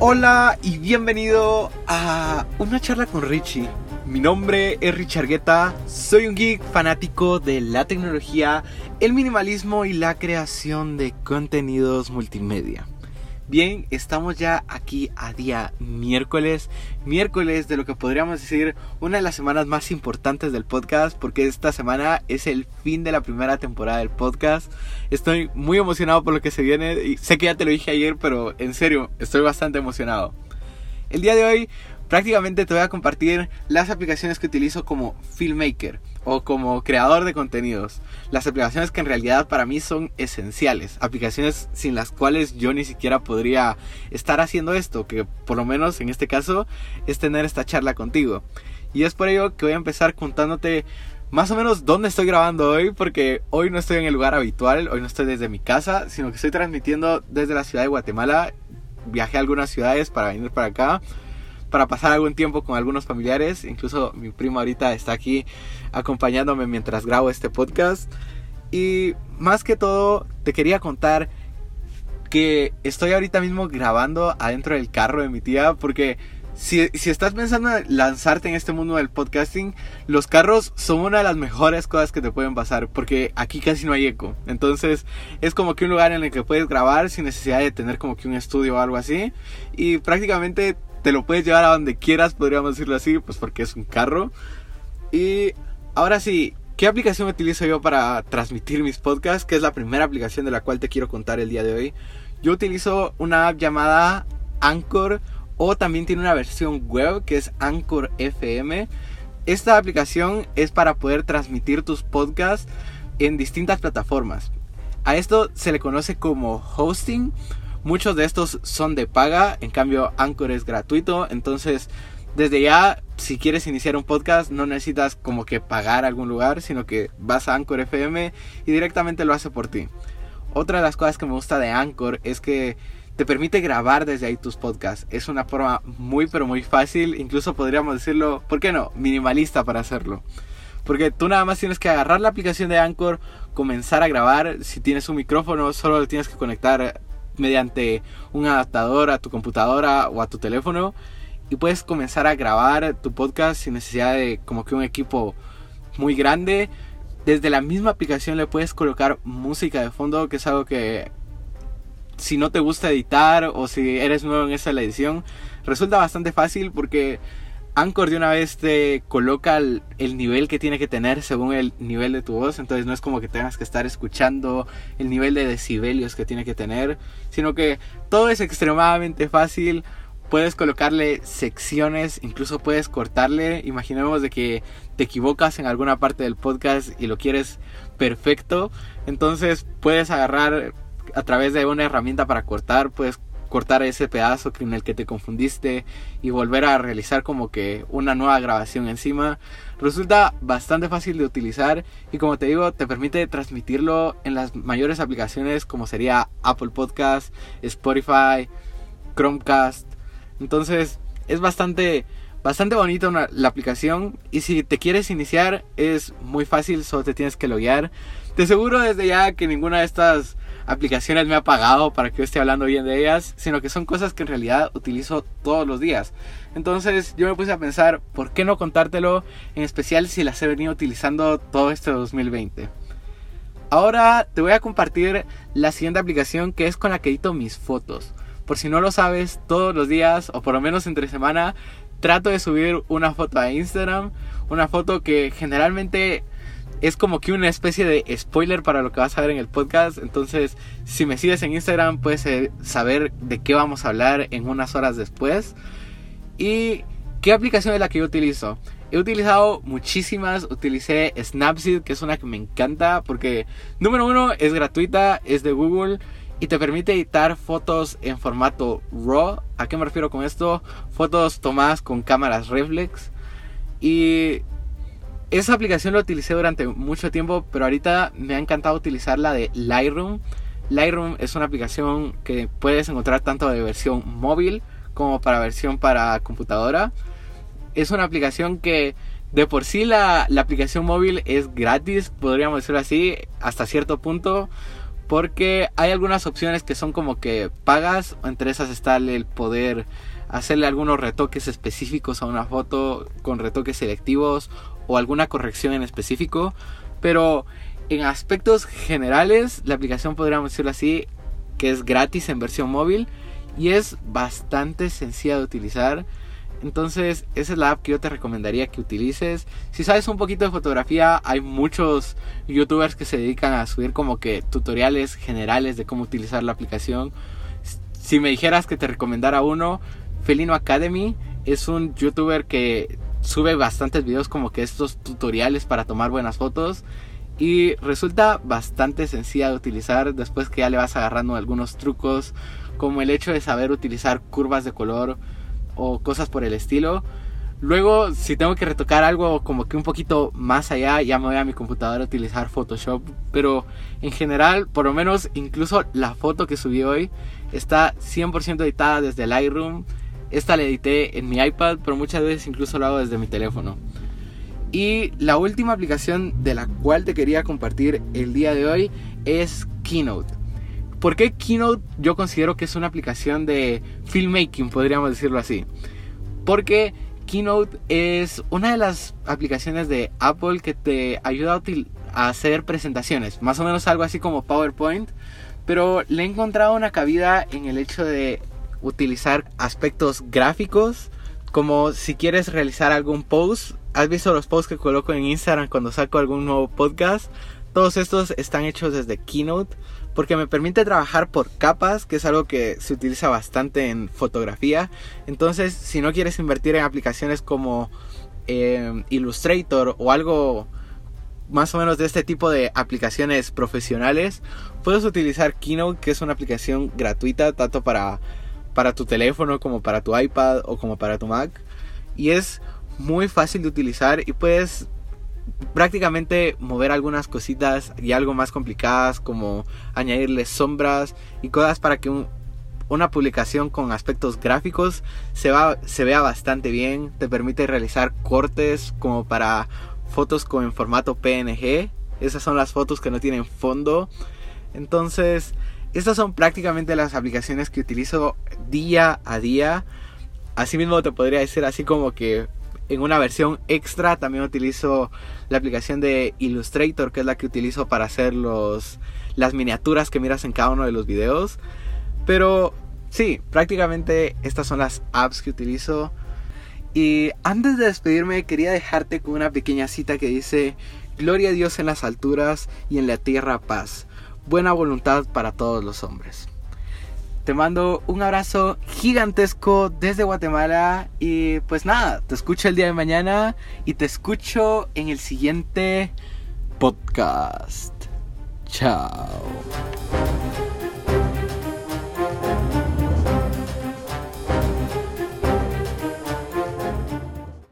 Hola y bienvenido a una charla con Richie. Mi nombre es Richard Guetta, soy un geek fanático de la tecnología, el minimalismo y la creación de contenidos multimedia. Bien, estamos ya aquí a día miércoles, miércoles de lo que podríamos decir una de las semanas más importantes del podcast, porque esta semana es el fin de la primera temporada del podcast. Estoy muy emocionado por lo que se viene y sé que ya te lo dije ayer, pero en serio, estoy bastante emocionado. El día de hoy prácticamente te voy a compartir las aplicaciones que utilizo como filmmaker o como creador de contenidos. Las aplicaciones que en realidad para mí son esenciales. Aplicaciones sin las cuales yo ni siquiera podría estar haciendo esto, que por lo menos en este caso es tener esta charla contigo. Y es por ello que voy a empezar contándote más o menos dónde estoy grabando hoy, porque hoy no estoy en el lugar habitual, hoy no estoy desde mi casa, sino que estoy transmitiendo desde la ciudad de Guatemala. Viajé a algunas ciudades para venir para acá para pasar algún tiempo con algunos familiares. Incluso mi primo ahorita está aquí acompañándome mientras grabo este podcast. Y más que todo, te quería contar que estoy ahorita mismo grabando adentro del carro de mi tía porque si, si, estás pensando en lanzarte en este mundo del podcasting, los carros son una de las mejores cosas que te pueden pasar, porque aquí casi no hay eco. Entonces es como que un lugar en el que puedes grabar sin necesidad de tener como que un estudio o algo así. Y prácticamente te lo puedes llevar a donde quieras, podríamos decirlo así, pues porque es un carro. Y ahora sí, ¿qué aplicación utilizo yo para transmitir mis podcasts? Que es la primera aplicación de la cual te quiero contar el día de hoy. Yo utilizo una app llamada Anchor o también tiene una versión web que es Anchor FM. Esta aplicación es para poder transmitir tus podcasts en distintas plataformas. A esto se le conoce como hosting Muchos de estos son de paga, en cambio Anchor es gratuito, entonces desde ya si quieres iniciar un podcast no necesitas como que pagar algún lugar, sino que vas a Anchor FM y directamente lo hace por ti. Otra de las cosas que me gusta de Anchor es que te permite grabar desde ahí tus podcasts. Es una forma muy pero muy fácil, incluso podríamos decirlo, ¿por qué no? Minimalista para hacerlo. Porque tú nada más tienes que agarrar la aplicación de Anchor, comenzar a grabar. Si tienes un micrófono, solo lo tienes que conectar mediante un adaptador a tu computadora o a tu teléfono y puedes comenzar a grabar tu podcast sin necesidad de como que un equipo muy grande. Desde la misma aplicación le puedes colocar música de fondo, que es algo que si no te gusta editar o si eres nuevo en esa edición, resulta bastante fácil porque Anchor de una vez te coloca el, nivel que tiene que tener según el nivel de tu voz. Entonces no es como que tengas que estar escuchando el nivel de decibelios que tiene que tener. Sino que todo es extremadamente fácil. Puedes colocarle secciones, incluso puedes cortarle. Imaginemos de que te equivocas en alguna parte del podcast y lo quieres perfecto. Entonces puedes agarrar a través de una herramienta para cortar, puedes cortar ese pedazo en el que te confundiste y volver a realizar como que una nueva grabación encima. Resulta bastante fácil de utilizar y como te digo te permite transmitirlo en las mayores aplicaciones como sería Apple Podcast, Spotify, Chromecast. Entonces es bastante bastante bonita la aplicación y si te quieres iniciar es muy fácil, solo te tienes que loguear. Te aseguro desde ya que ninguna de estas aplicaciones me ha pagado para que yo esté hablando bien de ellas, sino que son cosas que en realidad utilizo todos los días. Entonces yo me puse a pensar, ¿por qué no contártelo? En especial si las he venido utilizando todo este 2020. Ahora te voy a compartir la siguiente aplicación que es con la que edito mis fotos. Por si no lo sabes, todos los días o por lo menos entre semana trato de subir una foto a Instagram, una foto que generalmente es como que una especie de spoiler para lo que vas a ver en el podcast. Entonces, si me sigues en Instagram, puedes eh, saber de qué vamos a hablar en unas horas después. ¿Y qué aplicación es la que yo utilizo? He utilizado muchísimas. Utilicé Snapseed, que es una que me encanta porque, número uno, es gratuita, es de Google y te permite editar fotos en formato RAW. ¿A qué me refiero con esto? Fotos tomadas con cámaras reflex. Y esa aplicación la utilicé durante mucho tiempo, pero ahorita me ha encantado utilizar la de Lightroom. Lightroom es una aplicación que puedes encontrar tanto de versión móvil como para versión para computadora. Es una aplicación que de por sí la, la aplicación móvil es gratis, podríamos decirlo así, hasta cierto punto. Porque hay algunas opciones que son como que pagas, entre esas está el poder hacerle algunos retoques específicos a una foto con retoques selectivos o alguna corrección en específico. Pero en aspectos generales, la aplicación podríamos decirlo así, que es gratis en versión móvil y es bastante sencilla de utilizar. Entonces, esa es la app que yo te recomendaría que utilices. Si sabes un poquito de fotografía, hay muchos youtubers que se dedican a subir como que tutoriales generales de cómo utilizar la aplicación. Si me dijeras que te recomendara uno, Felino Academy es un youtuber que sube bastantes videos como que estos tutoriales para tomar buenas fotos y resulta bastante sencilla de utilizar después que ya le vas agarrando algunos trucos como el hecho de saber utilizar curvas de color o cosas por el estilo. Luego, si tengo que retocar algo como que un poquito más allá, ya me voy a mi computadora a utilizar Photoshop. Pero en general, por lo menos incluso la foto que subí hoy está 100% editada desde Lightroom. Esta la edité en mi iPad, pero muchas veces incluso lo hago desde mi teléfono. Y la última aplicación de la cual te quería compartir el día de hoy es Keynote. ¿Por qué Keynote yo considero que es una aplicación de filmmaking, podríamos decirlo así? Porque Keynote es una de las aplicaciones de Apple que te ayuda a, hacer presentaciones, más o menos algo así como PowerPoint, pero le he encontrado una cabida en el hecho de utilizar aspectos gráficos, como si quieres realizar algún post. ¿Has visto los posts que coloco en Instagram cuando saco algún nuevo podcast? Todos estos están hechos desde Keynote porque me permite trabajar por capas, que es algo que se utiliza bastante en fotografía. Entonces, si no quieres invertir en aplicaciones como eh, Illustrator o algo más o menos de este tipo de aplicaciones profesionales, puedes utilizar Keynote, que es una aplicación gratuita tanto para, para tu teléfono como para tu iPad o como para tu Mac. Y es muy fácil de utilizar y puedes prácticamente mover algunas cositas y algo más complicadas como añadirle sombras y cosas para que una publicación con aspectos gráficos se, va, se vea bastante bien. Te permite realizar cortes como para fotos con en formato PNG. Esas son las fotos que no tienen fondo. Entonces, estas son prácticamente las aplicaciones que utilizo día a día. Asimismo te podría decir así como que en una versión extra también utilizo la aplicación de Illustrator, que es la que utilizo para hacer los, las miniaturas que miras en cada uno de los videos. Pero sí, prácticamente estas son las apps que utilizo. Y antes de despedirme quería dejarte con una pequeña cita que dice, Gloria a Dios en las alturas y en la tierra paz, buena voluntad para todos los hombres. Te mando un abrazo gigantesco desde Guatemala y pues nada, te escucho el día de mañana y te escucho en el siguiente podcast. Chao.